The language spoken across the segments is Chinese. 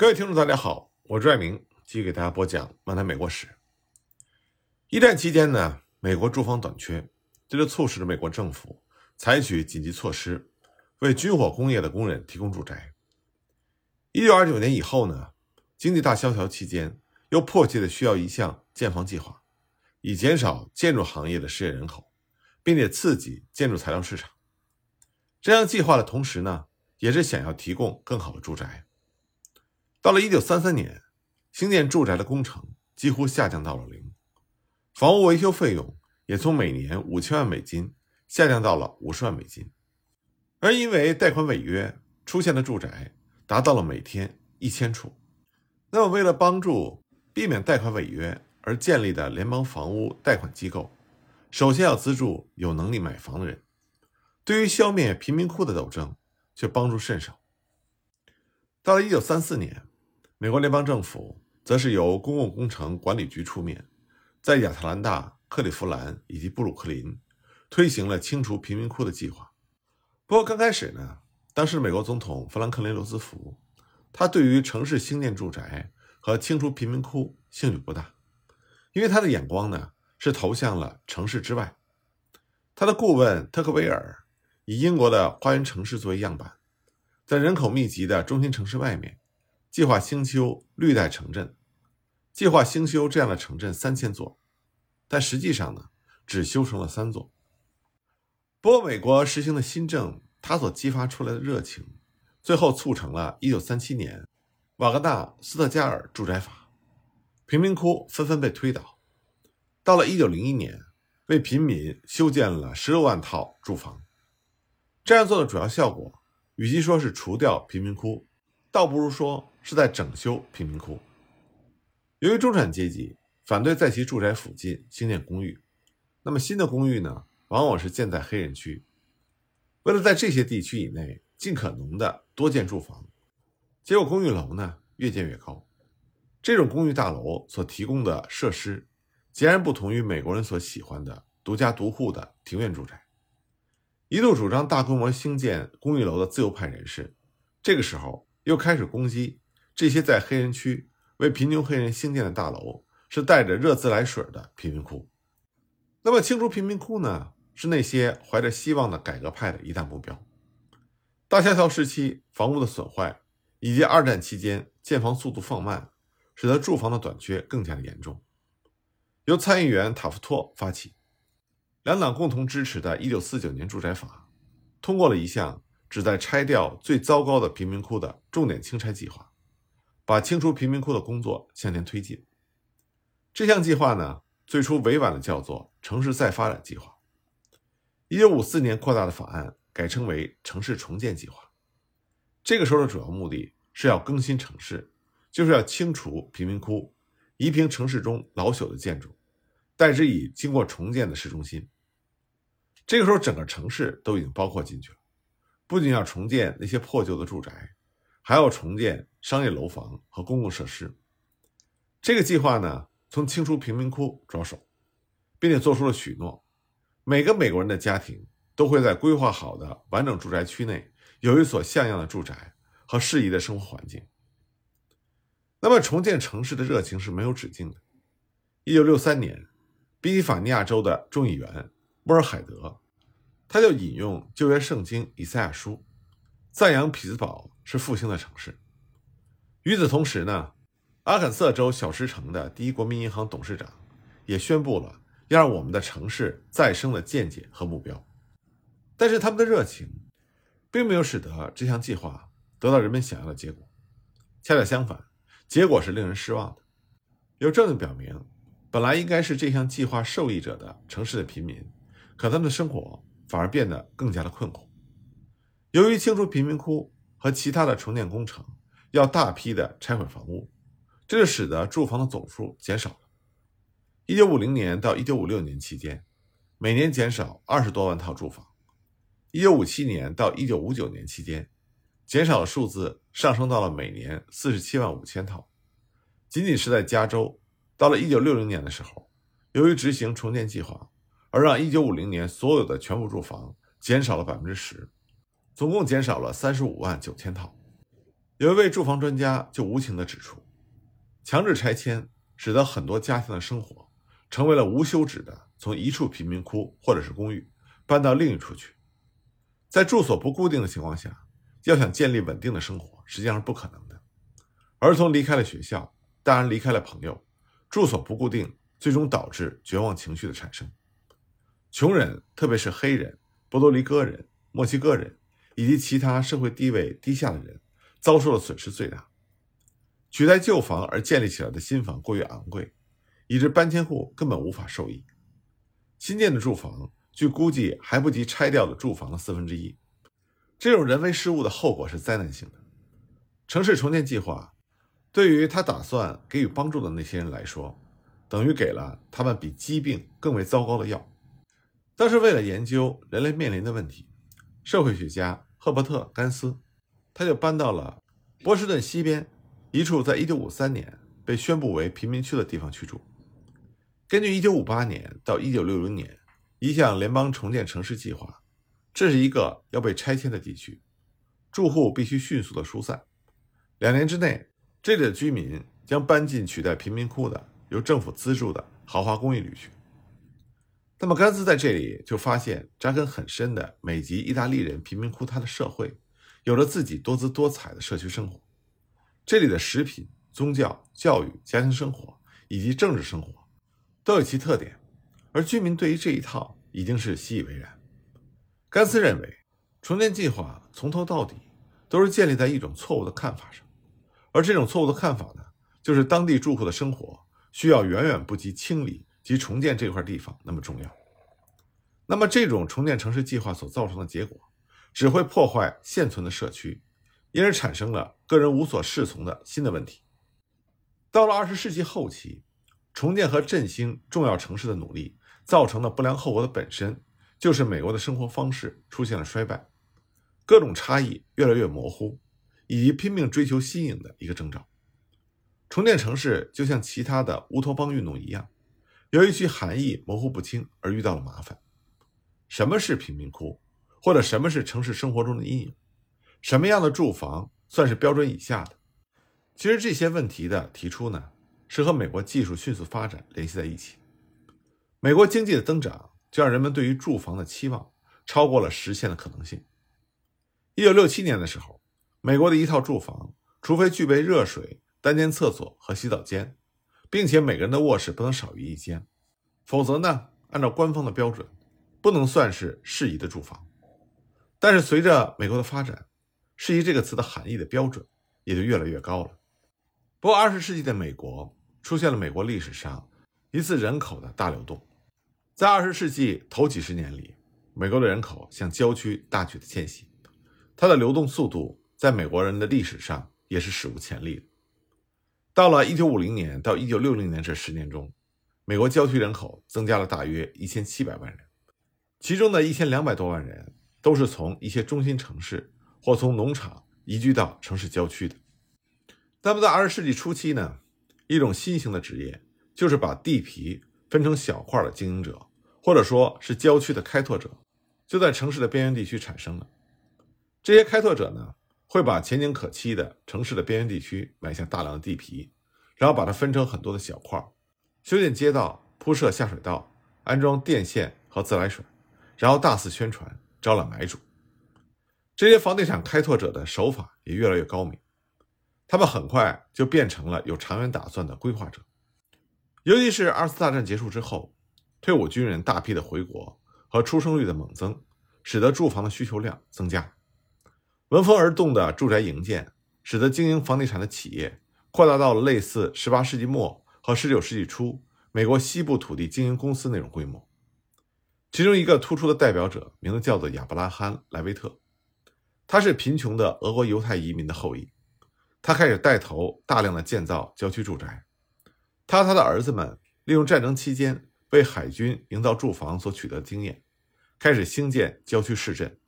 各位听众，大家好，我是爱明，继续给大家播讲漫谈美国史。一战期间呢，美国住房短缺，这就促使了美国政府采取紧急措施，为军火工业的工人提供住宅。一九二九年以后呢，经济大萧条期间，又迫切的需要一项建房计划，以减少建筑行业的失业人口，并且刺激建筑材料市场。这样计划的同时呢，也是想要提供更好的住宅。到了一九三三年，兴建住宅的工程几乎下降到了零，房屋维修费用也从每年五千万美金下降到了五十万美金，而因为贷款违约出现的住宅达到了每天一千处。那么，为了帮助避免贷款违约而建立的联邦房屋贷款机构，首先要资助有能力买房的人，对于消灭贫民窟的斗争却帮助甚少。到了一九三四年。美国联邦政府则是由公共工程管理局出面，在亚特兰大、克利夫兰以及布鲁克林推行了清除贫民窟的计划。不过刚开始呢，当时美国总统富兰克林·罗斯福，他对于城市兴建住宅和清除贫民窟兴趣不大，因为他的眼光呢是投向了城市之外。他的顾问特克维尔以英国的花园城市作为样板，在人口密集的中心城市外面。计划兴修绿带城镇，计划兴修这样的城镇三千座，但实际上呢，只修成了三座。不过，美国实行的新政，它所激发出来的热情，最后促成了1937年瓦格纳斯特加尔住宅法，贫民窟纷纷被推倒。到了1901年，为平民修建了16万套住房。这样做的主要效果，与其说是除掉贫民窟，倒不如说。是在整修贫民窟。由于中产阶级反对在其住宅附近兴建公寓，那么新的公寓呢，往往是建在黑人区。为了在这些地区以内尽可能的多建住房，结果公寓楼呢越建越高。这种公寓大楼所提供的设施，截然不同于美国人所喜欢的独家独户的庭院住宅。一度主张大规模兴建公寓楼的自由派人士，这个时候又开始攻击。这些在黑人区为贫穷黑人兴建的大楼是带着热自来水的贫民窟。那么清除贫民窟呢？是那些怀着希望的改革派的一大目标。大萧条时期房屋的损坏，以及二战期间建房速度放慢，使得住房的短缺更加的严重。由参议员塔夫托发起，两党共同支持的1949年住宅法，通过了一项旨在拆掉最糟糕的贫民窟的重点清拆计划。把清除贫民窟的工作向前推进。这项计划呢，最初委婉的叫做“城市再发展计划”。一九五四年扩大的法案改称为“城市重建计划”。这个时候的主要目的是要更新城市，就是要清除贫民窟，移平城市中老朽的建筑，代之以经过重建的市中心。这个时候，整个城市都已经包括进去了，不仅要重建那些破旧的住宅。还要重建商业楼房和公共设施。这个计划呢，从清除贫民窟着手，并且做出了许诺：每个美国人的家庭都会在规划好的完整住宅区内有一所像样的住宅和适宜的生活环境。那么，重建城市的热情是没有止境的。一九六三年，宾夕法尼亚州的众议员沃尔海德，他就引用旧约圣经以赛亚书，赞扬匹兹堡。是复兴的城市。与此同时呢，阿肯色州小石城的第一国民银行董事长也宣布了要让我们的城市再生的见解和目标。但是他们的热情并没有使得这项计划得到人们想要的结果，恰恰相反，结果是令人失望的。有证据表明，本来应该是这项计划受益者的城市的贫民，可他们的生活反而变得更加的困苦。由于清除贫民窟。和其他的重建工程要大批的拆毁房屋，这就使得住房的总数减少了。一九五零年到一九五六年期间，每年减少二十多万套住房；一九五七年到一九五九年期间，减少的数字上升到了每年四十七万五千套。仅仅是在加州，到了一九六零年的时候，由于执行重建计划，而让一九五零年所有的全部住房减少了百分之十。总共减少了三十五万九千套。有一位住房专家就无情地指出，强制拆迁使得很多家庭的生活成为了无休止的从一处贫民窟或者是公寓搬到另一处去。在住所不固定的情况下，要想建立稳定的生活，实际上是不可能的。儿童离开了学校，大人离开了朋友，住所不固定，最终导致绝望情绪的产生。穷人，特别是黑人、波多黎各人、墨西哥人以及其他社会地位低下的人，遭受的损失最大。取代旧房而建立起来的新房过于昂贵，以致搬迁户根本无法受益。新建的住房。据估计，还不及拆掉的住房的四分之一。这种人为失误的后果是灾难性的。城市重建计划对于他打算给予帮助的那些人来说，等于给了他们比疾病更为糟糕的药。但是，为了研究人类面临的问题，社会学家赫伯特·甘斯他就搬到了波士顿西边一处在1953年被宣布为贫民区的地方居住。根据1958年到1960年。一项联邦重建城市计划，这是一个要被拆迁的地区，住户必须迅速的疏散。两年之内，这里的居民将搬进取代贫民窟的由政府资助的豪华公寓里去。那么，甘斯在这里就发现扎根很深的美籍意大利人贫民窟，它的社会有着自己多姿多彩的社区生活。这里的食品、宗教、教育、家庭生活以及政治生活都有其特点。而居民对于这一套已经是习以为然。甘斯认为，重建计划从头到底都是建立在一种错误的看法上，而这种错误的看法呢，就是当地住户的生活需要远远不及清理及重建这块地方那么重要。那么，这种重建城市计划所造成的结果，只会破坏现存的社区，因而产生了个人无所适从的新的问题。到了二十世纪后期，重建和振兴重要城市的努力。造成的不良后果的本身，就是美国的生活方式出现了衰败，各种差异越来越模糊，以及拼命追求新颖的一个征兆。重建城市就像其他的乌托邦运动一样，由于其含义模糊不清而遇到了麻烦。什么是贫民窟，或者什么是城市生活中的阴影？什么样的住房算是标准以下的？其实这些问题的提出呢，是和美国技术迅速发展联系在一起。美国经济的增长，就让人们对于住房的期望超过了实现的可能性。一九六七年的时候，美国的一套住房，除非具备热水、单间厕所和洗澡间，并且每个人的卧室不能少于一间，否则呢，按照官方的标准，不能算是适宜的住房。但是随着美国的发展，“适宜”这个词的含义的标准也就越来越高了。不过，二十世纪的美国出现了美国历史上一次人口的大流动。在二十世纪头几十年里，美国的人口向郊区大举的迁徙，它的流动速度在美国人的历史上也是史无前例的。到了一九五零年到一九六零年这十年中，美国郊区人口增加了大约一千七百万人，其中的一千两百多万人都是从一些中心城市或从农场移居到城市郊区的。那么在二十世纪初期呢，一种新型的职业就是把地皮分成小块的经营者。或者说是郊区的开拓者，就在城市的边缘地区产生了。这些开拓者呢，会把前景可期的城市的边缘地区买下大量的地皮，然后把它分成很多的小块，修建街道、铺设下水道、安装电线和自来水，然后大肆宣传，招揽买主。这些房地产开拓者的手法也越来越高明，他们很快就变成了有长远打算的规划者，尤其是二次大战结束之后。退伍军人大批的回国和出生率的猛增，使得住房的需求量增加。闻风而动的住宅营建，使得经营房地产的企业扩大到了类似18世纪末和19世纪初美国西部土地经营公司那种规模。其中一个突出的代表者，名字叫做亚伯拉罕·莱维特，他是贫穷的俄国犹太移民的后裔。他开始带头大量的建造郊区住宅。他和他的儿子们利用战争期间。为海军营造住房所取得的经验，开始兴建郊区市镇。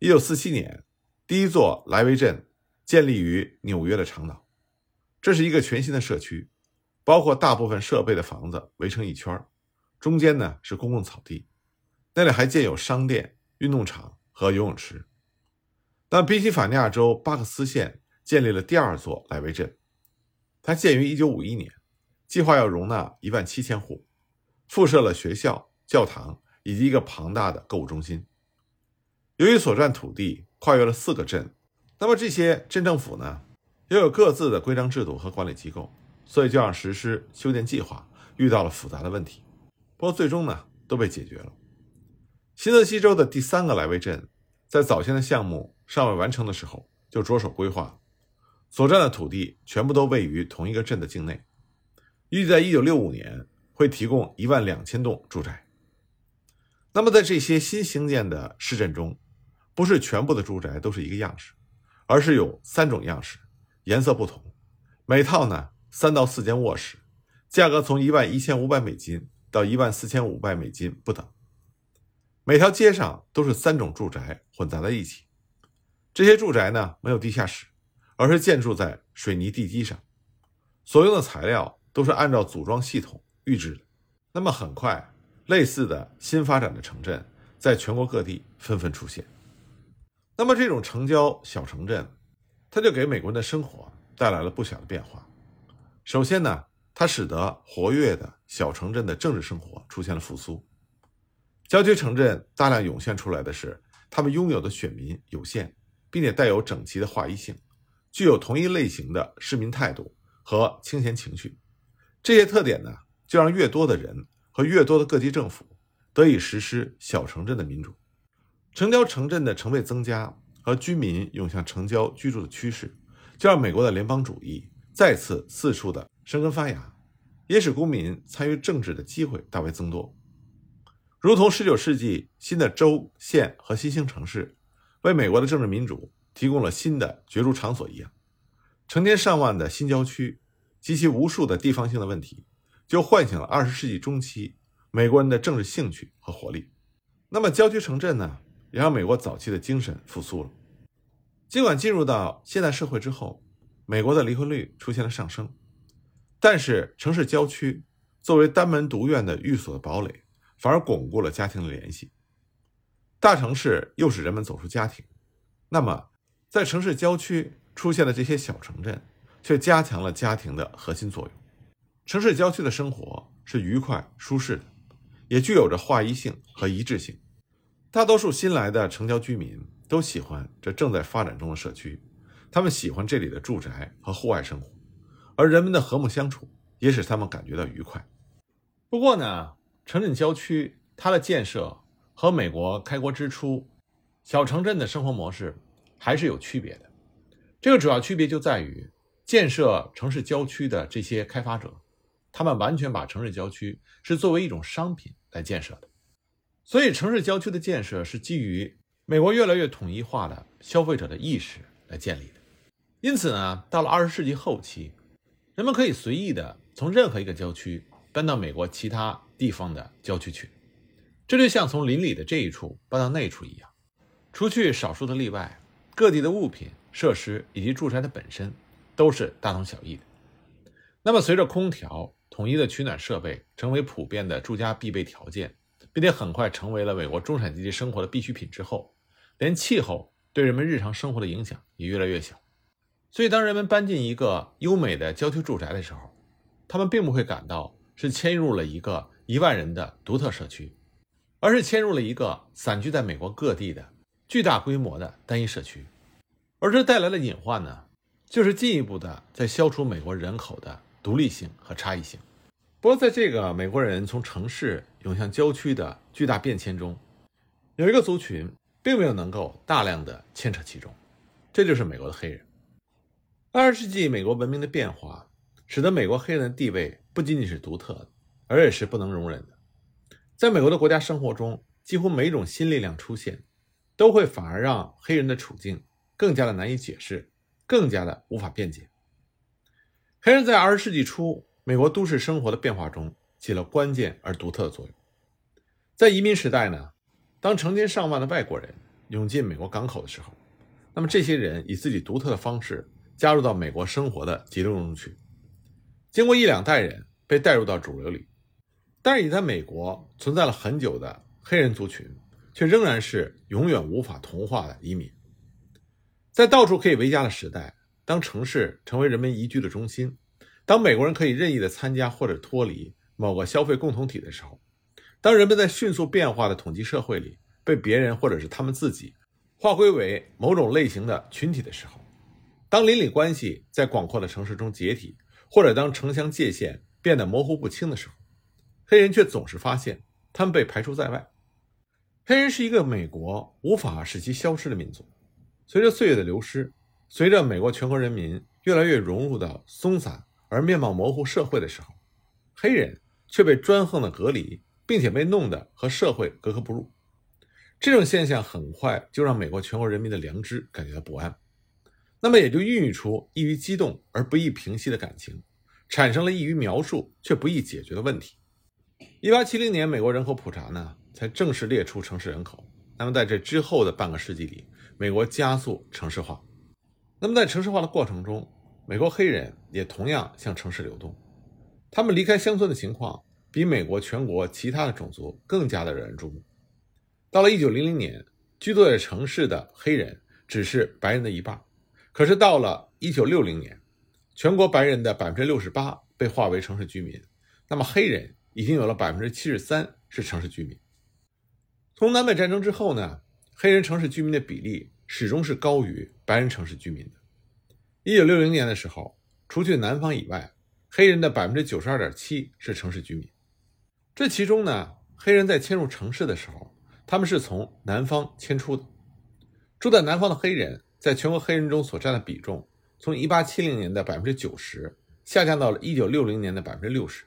一九四七年，第一座莱维镇建立于纽约的长岛。这是一个全新的社区，包括大部分设备的房子围成一圈，中间呢是公共草地，那里还建有商店、运动场和游泳池。但宾夕法尼亚州巴克斯县建立了第二座莱维镇。它建于1951年，计划要容纳1万七千户，附设了学校、教堂以及一个庞大的购物中心。由于所占土地跨越了四个镇，那么这些镇政府呢，又有各自的规章制度和管理机构，所以就让实施修建计划遇到了复杂的问题。不过最终呢，都被解决了。新泽西州的第三个莱维镇，在早先的项目尚未完成的时候就着手规划，所占的土地全部都位于同一个镇的境内。预计在一九六五年会提供一万两千栋住宅。那么在这些新兴建的市镇中，不是全部的住宅都是一个样式，而是有三种样式，颜色不同，每套呢三到四间卧室，价格从一万一千五百美金到一万四千五百美金不等。每条街上都是三种住宅混杂在一起，这些住宅呢没有地下室，而是建筑在水泥地基上，所用的材料都是按照组装系统预制的。那么很快，类似的新发展的城镇在全国各地纷纷出现。那么这种城郊小城镇，它就给美国人的生活带来了不小的变化。首先呢，它使得活跃的小城镇的政治生活出现了复苏。郊区城镇大量涌现出来的是，他们拥有的选民有限，并且带有整齐的划一性，具有同一类型的市民态度和清闲情绪。这些特点呢，就让越多的人和越多的各级政府得以实施小城镇的民主。城郊城镇的成倍增加和居民涌向城郊居住的趋势，就让美国的联邦主义再次四处的生根发芽，也使公民参与政治的机会大为增多。如同19世纪新的州、县和新兴城市为美国的政治民主提供了新的角逐场所一样，成千上万的新郊区及其无数的地方性的问题，就唤醒了20世纪中期美国人的政治兴趣和活力。那么，郊区城镇呢，也让美国早期的精神复苏了。尽管进入到现代社会之后，美国的离婚率出现了上升，但是城市郊区作为单门独院的寓所的堡垒。反而巩固了家庭的联系。大城市又使人们走出家庭，那么在城市郊区出现的这些小城镇，却加强了家庭的核心作用。城市郊区的生活是愉快舒适的，也具有着划一性和一致性。大多数新来的城郊居民都喜欢这正在发展中的社区，他们喜欢这里的住宅和户外生活，而人们的和睦相处也使他们感觉到愉快。不过呢？城镇郊区，它的建设和美国开国之初小城镇的生活模式还是有区别的。这个主要区别就在于，建设城市郊区的这些开发者，他们完全把城市郊区是作为一种商品来建设的。所以，城市郊区的建设是基于美国越来越统一化的消费者的意识来建立的。因此呢，到了二十世纪后期，人们可以随意的从任何一个郊区搬到美国其他。地方的郊区去，这就像从邻里的这一处搬到那一处一样。除去少数的例外，各地的物品、设施以及住宅的本身都是大同小异的。那么，随着空调、统一的取暖设备成为普遍的住家必备条件，并且很快成为了美国中产阶级生活的必需品之后，连气候对人们日常生活的影响也越来越小。所以，当人们搬进一个优美的郊区住宅的时候，他们并不会感到是迁入了一个。一万人的独特社区，而是迁入了一个散居在美国各地的巨大规模的单一社区，而这带来的隐患呢，就是进一步的在消除美国人口的独立性和差异性。不过，在这个美国人从城市涌向郊区的巨大变迁中，有一个族群并没有能够大量的牵扯其中，这就是美国的黑人。二十世纪美国文明的变化，使得美国黑人的地位不仅仅是独特的。而也是不能容忍的。在美国的国家生活中，几乎每一种新力量出现，都会反而让黑人的处境更加的难以解释，更加的无法辩解。黑人在二十世纪初美国都市生活的变化中起了关键而独特的作用。在移民时代呢，当成千上万的外国人涌进美国港口的时候，那么这些人以自己独特的方式加入到美国生活的节奏中去，经过一两代人被带入到主流里。但是，已在美国存在了很久的黑人族群，却仍然是永远无法同化的移民。在到处可以为家的时代，当城市成为人们宜居的中心，当美国人可以任意的参加或者脱离某个消费共同体的时候，当人们在迅速变化的统计社会里被别人或者是他们自己划归为某种类型的群体的时候，当邻里关系在广阔的城市中解体，或者当城乡界限变得模糊不清的时候，黑人却总是发现他们被排除在外。黑人是一个美国无法使其消失的民族。随着岁月的流失，随着美国全国人民越来越融入到松散而面貌模糊社会的时候，黑人却被专横的隔离，并且被弄得和社会格格不入。这种现象很快就让美国全国人民的良知感觉到不安，那么也就孕育出易于激动而不易平息的感情，产生了易于描述却不易解决的问题。一八七零年，美国人口普查呢？才正式列出城市人口。那么在这之后的半个世纪里，美国加速城市化。那么在城市化的过程中，美国黑人也同样向城市流动。他们离开乡村的情况比美国全国其他的种族更加的惹人注目。到了1900年，居住在城市的黑人只是白人的一半。可是到了1960年，全国白人的68%被划为城市居民，那么黑人已经有了73%是城市居民。从南北战争之后呢，黑人城市居民的比例始终是高于白人城市居民的。一九六零年的时候，除去南方以外，黑人的百分之九十二点七是城市居民。这其中呢，黑人在迁入城市的时候，他们是从南方迁出的。住在南方的黑人在全国黑人中所占的比重，从一八七零年的百分之九十下降到了一九六零年的百分之六十。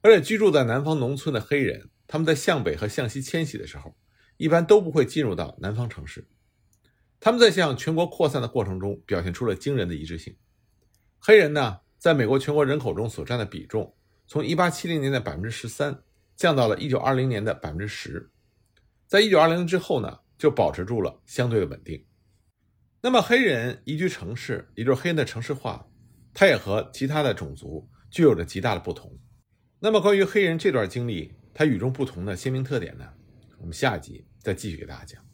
而且居住在南方农村的黑人。他们在向北和向西迁徙的时候，一般都不会进入到南方城市。他们在向全国扩散的过程中，表现出了惊人的一致性。黑人呢，在美国全国人口中所占的比重，从1870年的百分之十三降到了1920年的百分之十，在1920之后呢，就保持住了相对的稳定。那么，黑人移居城市，也就是黑人的城市化，它也和其他的种族具有着极大的不同。那么，关于黑人这段经历，它与众不同的鲜明特点呢？我们下一集再继续给大家讲。